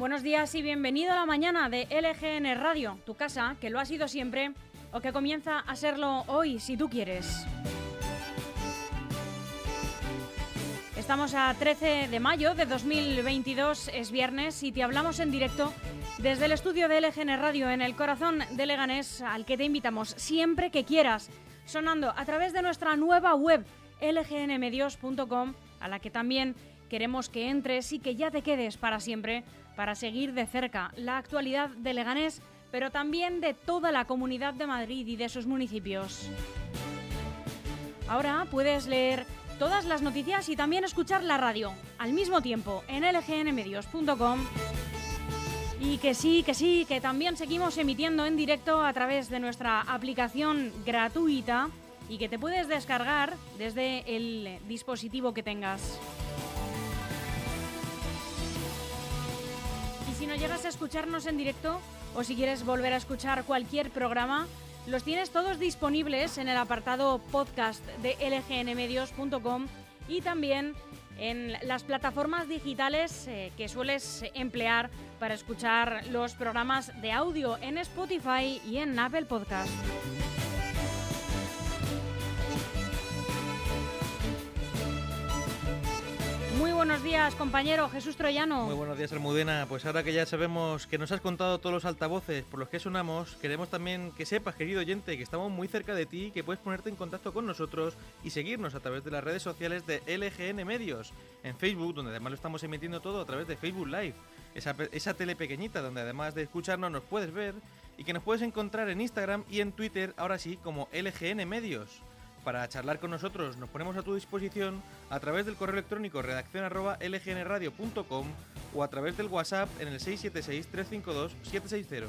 Buenos días y bienvenido a la mañana de LGN Radio, tu casa, que lo ha sido siempre o que comienza a serlo hoy, si tú quieres. Estamos a 13 de mayo de 2022, es viernes y te hablamos en directo desde el estudio de LGN Radio en el corazón de Leganés, al que te invitamos siempre que quieras, sonando a través de nuestra nueva web lgnmedios.com, a la que también queremos que entres y que ya te quedes para siempre para seguir de cerca la actualidad de Leganés, pero también de toda la comunidad de Madrid y de sus municipios. Ahora puedes leer todas las noticias y también escuchar la radio al mismo tiempo en lgnmedios.com. Y que sí, que sí, que también seguimos emitiendo en directo a través de nuestra aplicación gratuita y que te puedes descargar desde el dispositivo que tengas. No llegas a escucharnos en directo o si quieres volver a escuchar cualquier programa, los tienes todos disponibles en el apartado podcast de lgnmedios.com y también en las plataformas digitales eh, que sueles emplear para escuchar los programas de audio en Spotify y en Apple Podcast. Buenos días, compañero Jesús Troyano. Muy buenos días, Almudena. Pues ahora que ya sabemos que nos has contado todos los altavoces por los que sonamos, queremos también que sepas, querido oyente, que estamos muy cerca de ti, que puedes ponerte en contacto con nosotros y seguirnos a través de las redes sociales de LGN Medios, en Facebook, donde además lo estamos emitiendo todo a través de Facebook Live, esa, tele pequeñita donde además de escucharnos nos puedes ver y que nos puedes encontrar en Instagram y en Twitter, ahora sí, como LGN Medios para charlar con nosotros nos ponemos a tu disposición a través del correo electrónico redacción arroba lgnradio.com o a través del WhatsApp en el 676-352-760.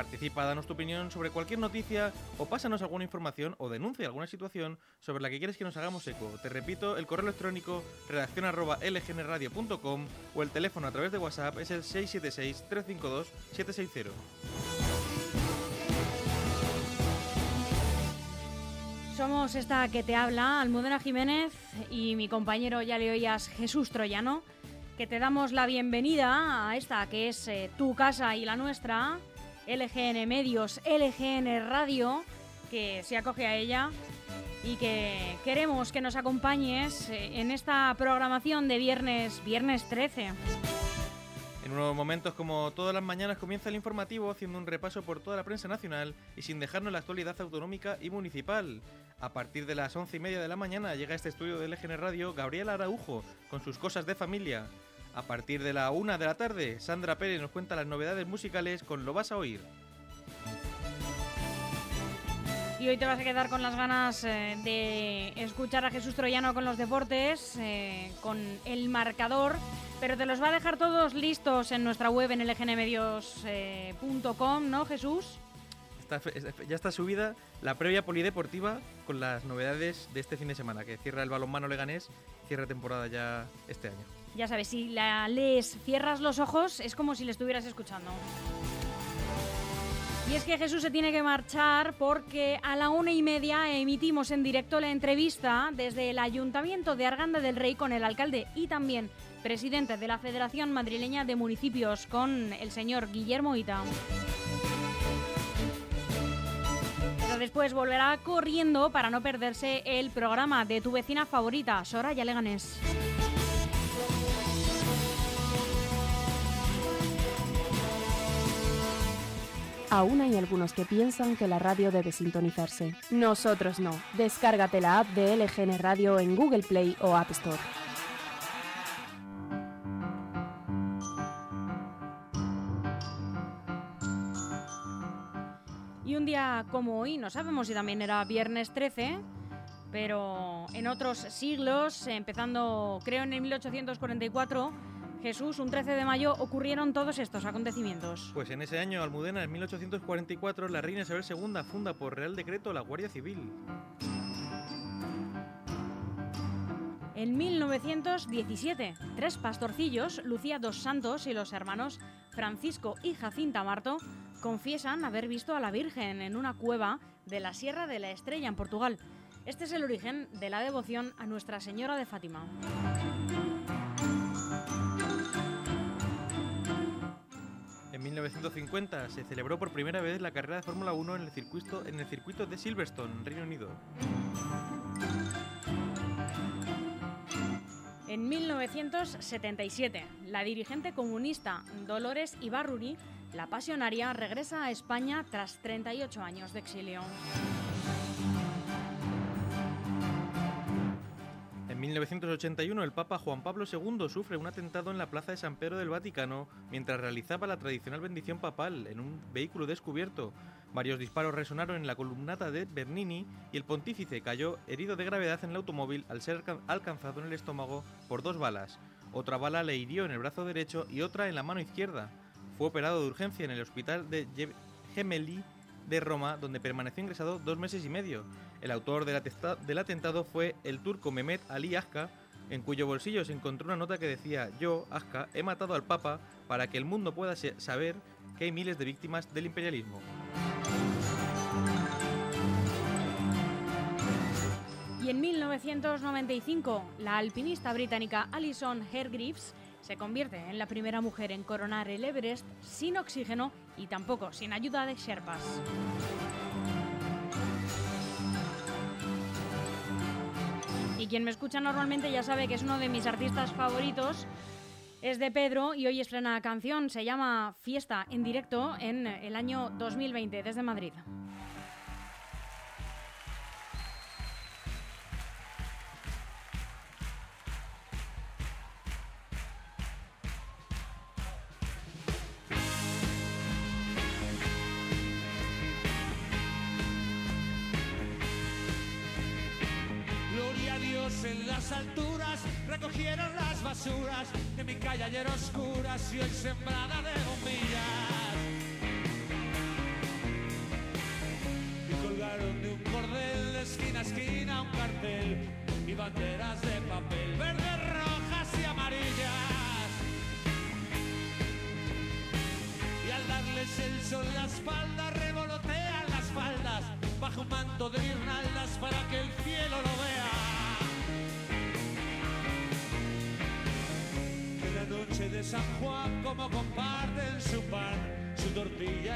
Participa, danos tu opinión sobre cualquier noticia o pásanos alguna información o denuncia alguna situación sobre la que quieres que nos hagamos eco. Te repito, el correo electrónico redacción arroba lgnradio.com o el teléfono a través de WhatsApp es el 676-352-760. Somos esta que te habla, Almudena Jiménez y mi compañero, ya le oías, Jesús Troyano, que te damos la bienvenida a esta que es eh, tu casa y la nuestra, LGN Medios, LGN Radio, que se acoge a ella y que queremos que nos acompañes eh, en esta programación de viernes, viernes 13. En unos momentos como todas las mañanas comienza el informativo haciendo un repaso por toda la prensa nacional y sin dejarnos la actualidad autonómica y municipal. A partir de las once y media de la mañana llega a este estudio de LGN Radio Gabriel Araujo con sus cosas de familia. A partir de la una de la tarde, Sandra Pérez nos cuenta las novedades musicales con Lo vas a oír. Y hoy te vas a quedar con las ganas eh, de escuchar a Jesús Troyano con los deportes, eh, con el marcador, pero te los va a dejar todos listos en nuestra web en lgnmedios.com, ¿no, Jesús? Ya está subida la previa polideportiva con las novedades de este fin de semana, que cierra el balonmano leganés, cierra temporada ya este año. Ya sabes, si la lees, cierras los ojos, es como si le estuvieras escuchando. Y es que Jesús se tiene que marchar porque a la una y media emitimos en directo la entrevista desde el Ayuntamiento de Arganda del Rey con el alcalde y también presidente de la Federación Madrileña de Municipios con el señor Guillermo Ita. Después volverá corriendo para no perderse el programa de tu vecina favorita, Soraya Leganés. Aún hay algunos que piensan que la radio debe sintonizarse. Nosotros no. Descárgate la app de LGN Radio en Google Play o App Store. Como hoy, no sabemos si también era viernes 13, pero en otros siglos, empezando creo en el 1844, Jesús, un 13 de mayo ocurrieron todos estos acontecimientos. Pues en ese año, Almudena, en 1844, la reina Isabel II funda por Real Decreto la Guardia Civil. En 1917, tres pastorcillos, Lucía dos Santos y los hermanos Francisco y Jacinta Marto, confiesan haber visto a la Virgen en una cueva de la Sierra de la Estrella en Portugal. Este es el origen de la devoción a Nuestra Señora de Fátima. En 1950 se celebró por primera vez la carrera de Fórmula 1 en el circuito, en el circuito de Silverstone, Reino Unido. En 1977, la dirigente comunista Dolores Ibarruri, la pasionaria, regresa a España tras 38 años de exilio. En 1981 el Papa Juan Pablo II sufre un atentado en la Plaza de San Pedro del Vaticano mientras realizaba la tradicional bendición papal en un vehículo descubierto. Varios disparos resonaron en la columnata de Bernini y el pontífice cayó herido de gravedad en el automóvil al ser alcanzado en el estómago por dos balas. Otra bala le hirió en el brazo derecho y otra en la mano izquierda. Fue operado de urgencia en el hospital de Gemelli de Roma, donde permaneció ingresado dos meses y medio. El autor del, atentado fue el turco Mehmet Ali Aska, en cuyo bolsillo se encontró una nota que decía: Yo, Aska, he matado al Papa para que el mundo pueda saber que hay miles de víctimas del imperialismo. Y en 1995, la alpinista británica Alison Hargreaves se convierte en la primera mujer en coronar el Everest sin oxígeno y tampoco sin ayuda de Sherpas. Y quien me escucha normalmente ya sabe que es uno de mis artistas favoritos. Es de Pedro y hoy estrena canción, se llama Fiesta en directo en el año 2020 desde Madrid.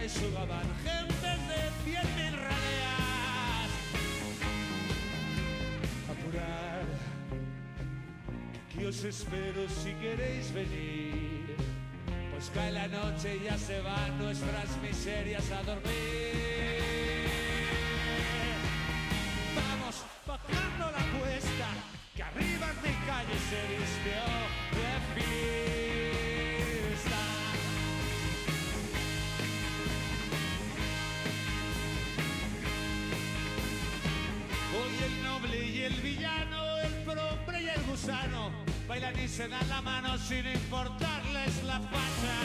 Y su gabán, gentes de cien mil raleas. Apurar, que os espero si queréis venir, pues cae la noche y ya se van nuestras miserias a dormir. Vamos bajando la cuesta, que arriba en mi calle se vistió se dan la mano sin importarles la facha.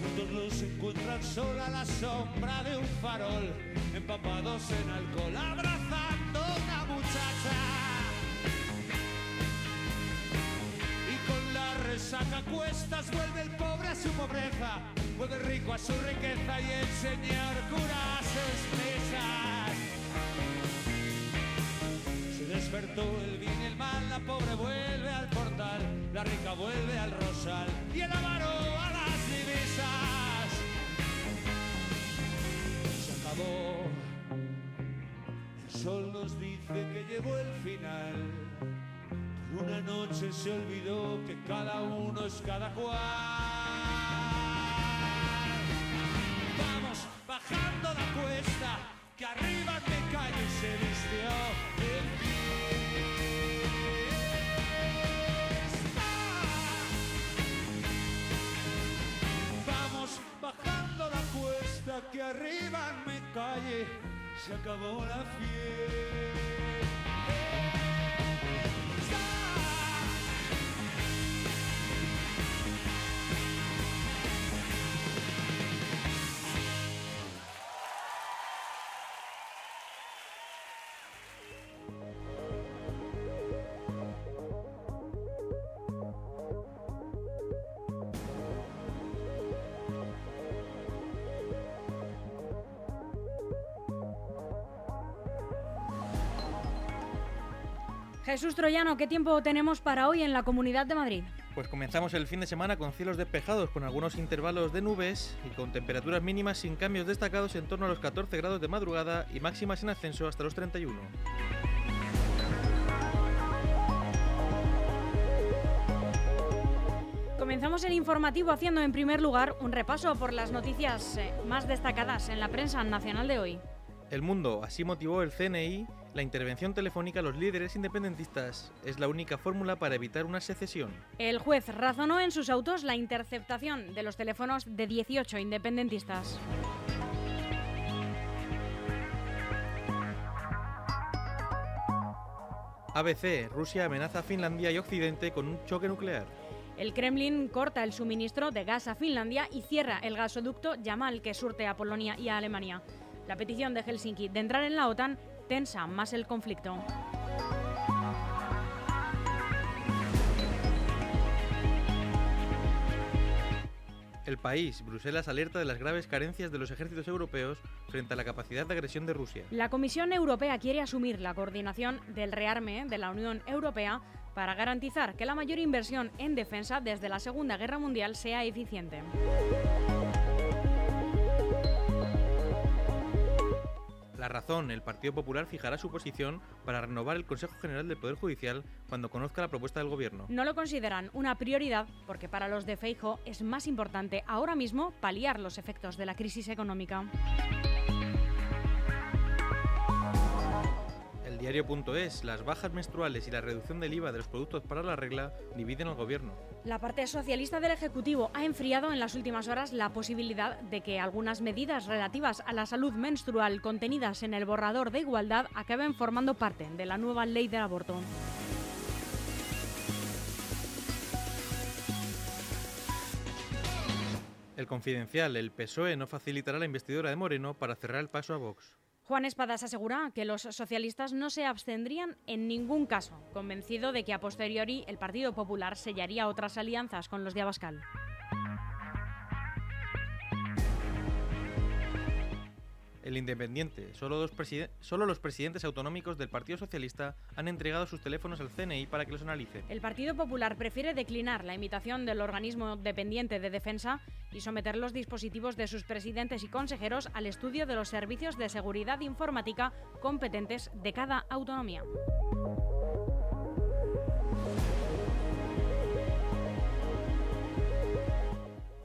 Juntos los encuentran sola la sombra de un farol, empapados en alcohol, abrazando una muchacha. Y con la resaca cuestas vuelve el pobre a su pobreza Vuelve rico a su riqueza y el Señor cura sus prisas. El bien y el mal, la pobre vuelve al portal, la rica vuelve al rosal y el avaro a las divisas. Se acabó. El sol nos dice que llegó el final. Por una noche se olvidó que cada uno es cada cual. bajando la cuesta, que arriba me calle se vistió el fiesta. Que arriba me calle se acabó la fiesta. Jesús Troyano, ¿qué tiempo tenemos para hoy en la Comunidad de Madrid? Pues comenzamos el fin de semana con cielos despejados, con algunos intervalos de nubes y con temperaturas mínimas sin cambios destacados en torno a los 14 grados de madrugada y máximas en ascenso hasta los 31. Comenzamos el informativo haciendo en primer lugar un repaso por las noticias eh, más destacadas en la prensa nacional de hoy. El mundo, así motivó el CNI la intervención telefónica a los líderes independentistas. Es la única fórmula para evitar una secesión. El juez razonó en sus autos la interceptación de los teléfonos de 18 independentistas. ABC, Rusia amenaza a Finlandia y Occidente con un choque nuclear. El Kremlin corta el suministro de gas a Finlandia y cierra el gasoducto Yamal que surte a Polonia y a Alemania. La petición de Helsinki de entrar en la OTAN tensa más el conflicto. El país, Bruselas alerta de las graves carencias de los ejércitos europeos frente a la capacidad de agresión de Rusia. La Comisión Europea quiere asumir la coordinación del rearme de la Unión Europea para garantizar que la mayor inversión en defensa desde la Segunda Guerra Mundial sea eficiente. Razón, el Partido Popular fijará su posición para renovar el Consejo General del Poder Judicial cuando conozca la propuesta del Gobierno. No lo consideran una prioridad porque para los de Feijo es más importante ahora mismo paliar los efectos de la crisis económica. Diario.es, las bajas menstruales y la reducción del IVA de los productos para la regla dividen al gobierno. La parte socialista del Ejecutivo ha enfriado en las últimas horas la posibilidad de que algunas medidas relativas a la salud menstrual contenidas en el borrador de igualdad acaben formando parte de la nueva ley del aborto. El confidencial, el PSOE no facilitará la investidura de Moreno para cerrar el paso a Vox. Juan Espadas asegura que los socialistas no se abstendrían en ningún caso, convencido de que a posteriori el Partido Popular sellaría otras alianzas con los de Abascal. El Independiente. Solo, los presidentes autonómicos del Partido Socialista han entregado sus teléfonos al CNI para que los analice. El Partido Popular prefiere declinar la invitación del organismo dependiente de defensa y someter los dispositivos de sus presidentes y consejeros al estudio de los servicios de seguridad informática competentes de cada autonomía.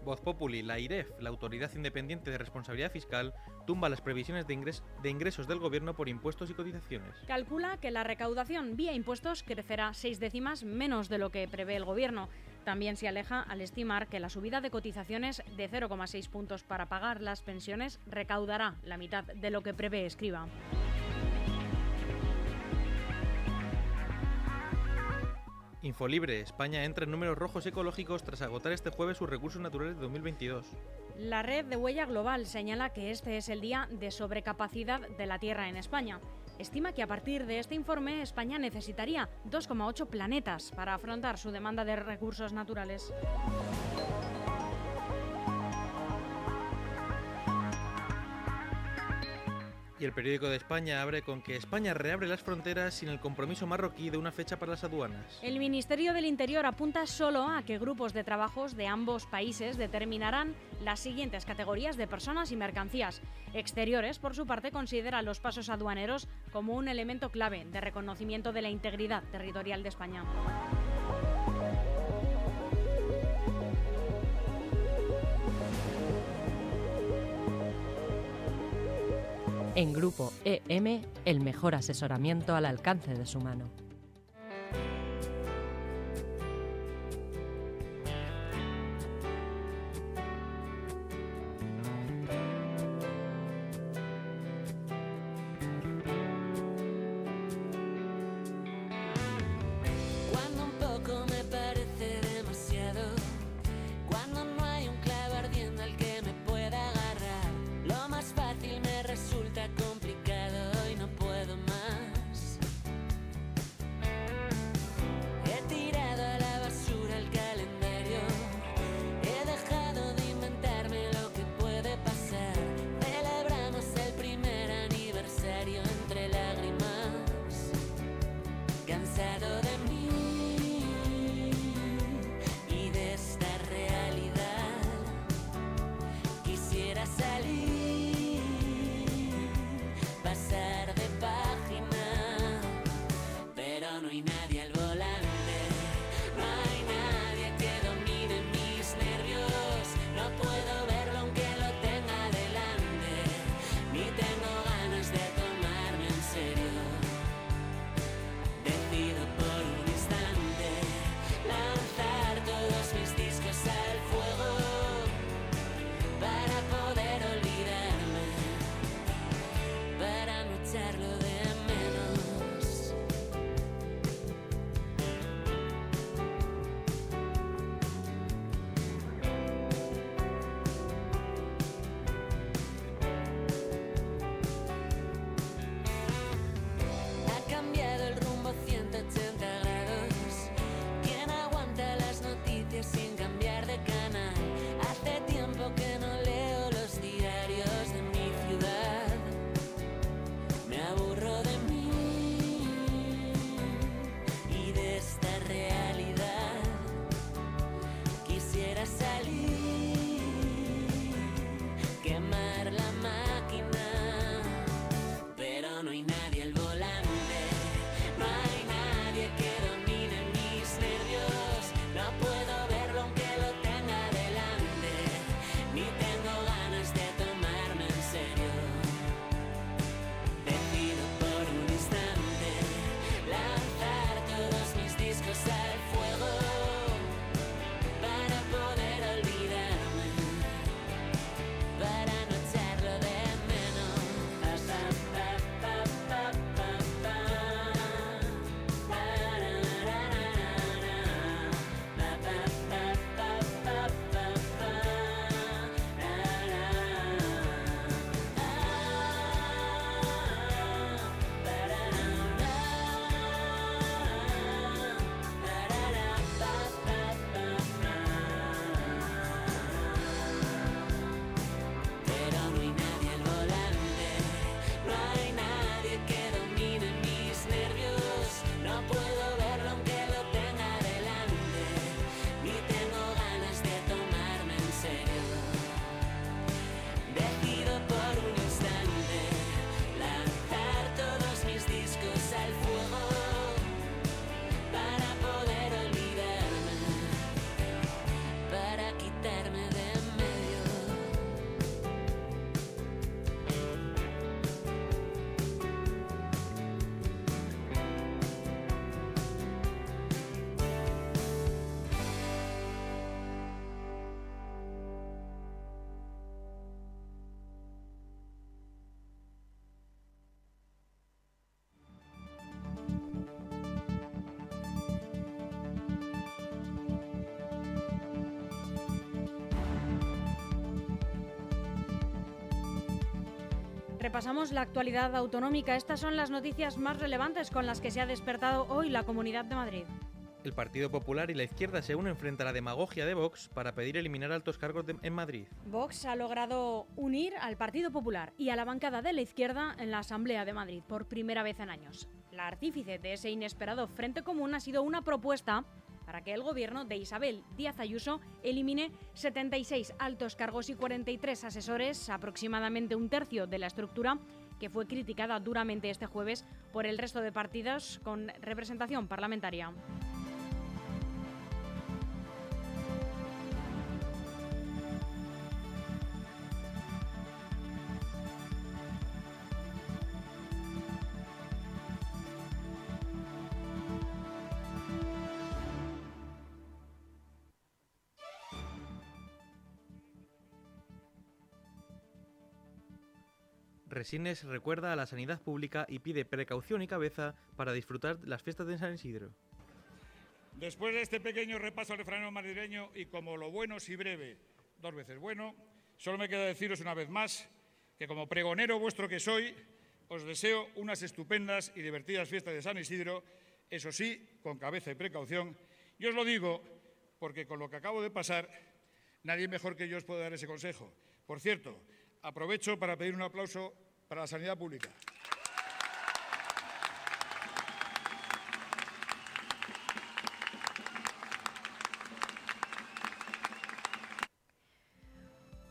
Voz Populi, la IREF, la Autoridad Independiente de Responsabilidad Fiscal, tumba las previsiones de, de, ingresos del Gobierno por impuestos y cotizaciones. Calcula que la recaudación vía impuestos crecerá seis décimas menos de lo que prevé el Gobierno. También se aleja al estimar que la subida de cotizaciones de 0,6 puntos para pagar las pensiones recaudará la mitad de lo que prevé Escriba. Infolibre, España entra en números rojos ecológicos tras agotar este jueves sus recursos naturales de 2022. La red de huella global señala que este es el día de sobrecapacidad de la Tierra en España. Estima que a partir de este informe España necesitaría 2,8 planetas para afrontar su demanda de recursos naturales. El periódico de España abre con que España reabre las fronteras sin el compromiso marroquí de una fecha para las aduanas. El Ministerio del Interior apunta solo a que grupos de trabajos de ambos países determinarán las siguientes categorías de personas y mercancías. Exteriores, por su parte, considera los pasos aduaneros como un elemento clave de reconocimiento de la integridad territorial de España. En Grupo EM, el mejor asesoramiento al alcance de su mano. Repasamos la actualidad autonómica. Estas son las noticias más relevantes con las que se ha despertado hoy la Comunidad de Madrid. El Partido Popular y la izquierda se unen frente a la demagogia de Vox para pedir eliminar altos cargos en Madrid. Vox ha logrado unir al Partido Popular y a la bancada de la izquierda en la Asamblea de Madrid por primera vez en años. La artífice de ese inesperado frente común ha sido una propuesta para que el gobierno de Isabel Díaz Ayuso elimine 76 altos cargos y 43 asesores, aproximadamente un tercio de la estructura que fue criticada duramente este jueves por el resto de partidos con representación parlamentaria. Resines recuerda a la sanidad pública y pide precaución y cabeza para disfrutar las fiestas de San Isidro. Después de este pequeño repaso al refranero madrileño y como lo bueno si breve, dos veces bueno, solo me queda deciros una vez más que como pregonero vuestro que soy, os deseo unas estupendas y divertidas fiestas de San Isidro, eso sí, con cabeza y precaución. Y os lo digo porque con lo que acabo de pasar, nadie mejor que yo os puede dar ese consejo. Por cierto, aprovecho para pedir un aplauso para la sanidad pública.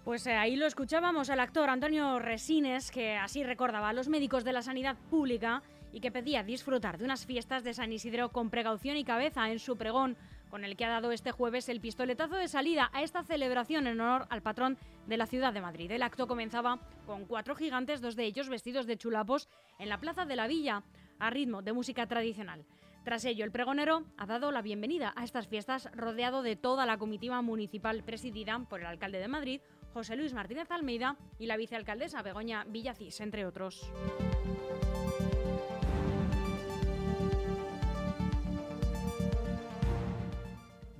Pues eh, ahí lo escuchábamos al actor Antonio Resines, que así recordaba a los médicos de la sanidad pública y que pedía disfrutar de unas fiestas de San Isidro con precaución y cabeza en su pregón, con el que ha dado este jueves el pistoletazo de salida a esta celebración en honor al patrón de la ciudad de Madrid. El acto comenzaba con cuatro gigantes, dos de ellos vestidos de chulapos, en la plaza de la Villa, a ritmo de música tradicional. Tras ello, el pregonero ha dado la bienvenida a estas fiestas rodeado de toda la comitiva municipal presidida por el alcalde de Madrid, José Luis Martínez Almeida, y la vicealcaldesa Begoña Villacís, entre otros.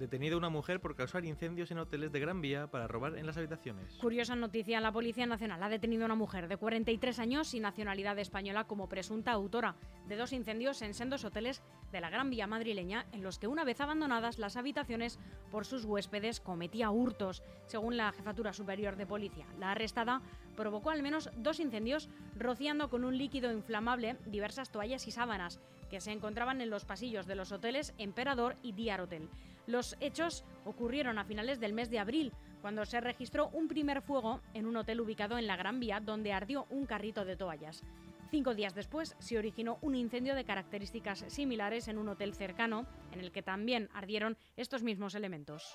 Detenida una mujer por causar incendios en hoteles de Gran Vía para robar en las habitaciones. Curiosa noticia, la Policía Nacional ha detenido a una mujer de 43 años y nacionalidad española como presunta autora de dos incendios en sendos hoteles de la Gran Vía madrileña en los que una vez abandonadas las habitaciones por sus huéspedes cometía hurtos, según la Jefatura Superior de Policía. La arrestada provocó al menos dos incendios rociando con un líquido inflamable diversas toallas y sábanas que se encontraban en los pasillos de los hoteles Emperador y Diar Hotel. Los hechos ocurrieron a finales del mes de abril, cuando se registró un primer fuego en un hotel ubicado en la Gran Vía, donde ardió un carrito de toallas. Cinco días después se originó un incendio de características similares en un hotel cercano, en el que también ardieron estos mismos elementos.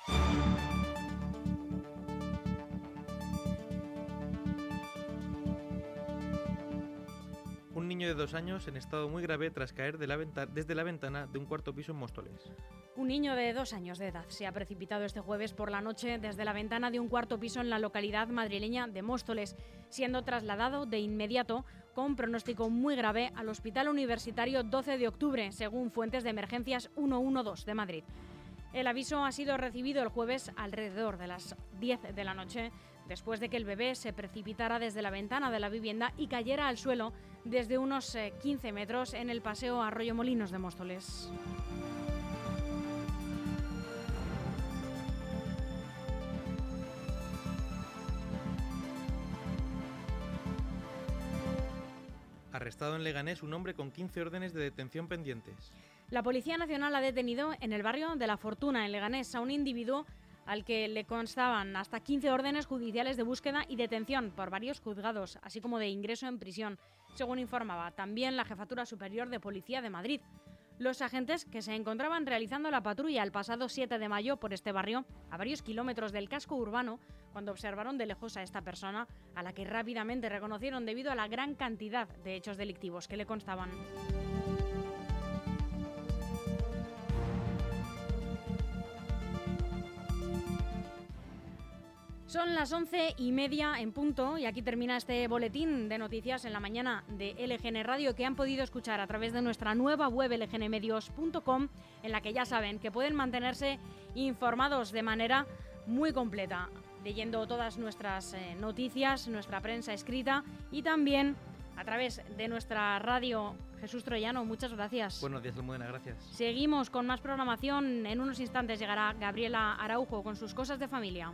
Niño de dos años en estado muy grave tras caer desde la ventana de un cuarto piso en Móstoles. Un niño de dos años de edad se ha precipitado este jueves por la noche desde la ventana de un cuarto piso en la localidad madrileña de Móstoles, siendo trasladado de inmediato con pronóstico muy grave al Hospital Universitario 12 de octubre, según fuentes de emergencias 112 de Madrid. El aviso ha sido recibido el jueves alrededor de las 10 de la noche, después de que el bebé se precipitara desde la ventana de la vivienda y cayera al suelo desde unos 15 eh, metros en el paseo Arroyo Molinos de Móstoles. Arrestado en Leganés un hombre con 15 órdenes de detención pendientes. La Policía Nacional ha detenido en el barrio de La Fortuna, en Leganés, a un individuo al que le constaban hasta 15 órdenes judiciales de búsqueda y detención por varios juzgados, así como de ingreso en prisión, según informaba también la Jefatura Superior de Policía de Madrid. Los agentes que se encontraban realizando la patrulla el pasado 7 de mayo por este barrio, a varios kilómetros del casco urbano, cuando observaron de lejos a esta persona, a la que rápidamente reconocieron debido a la gran cantidad de hechos delictivos que le constaban. Son las once y media en punto y aquí termina este boletín de noticias en la mañana de LGN Radio que han podido escuchar a través de nuestra nueva web lgnmedios.com en la que ya saben que pueden mantenerse informados de manera muy completa, leyendo todas nuestras eh, noticias, nuestra prensa escrita y también a través de nuestra radio. Jesús Troyano, muchas gracias. Buenos días, Almudena, gracias. Seguimos con más programación. En unos instantes llegará Gabriela Araujo con sus cosas de familia.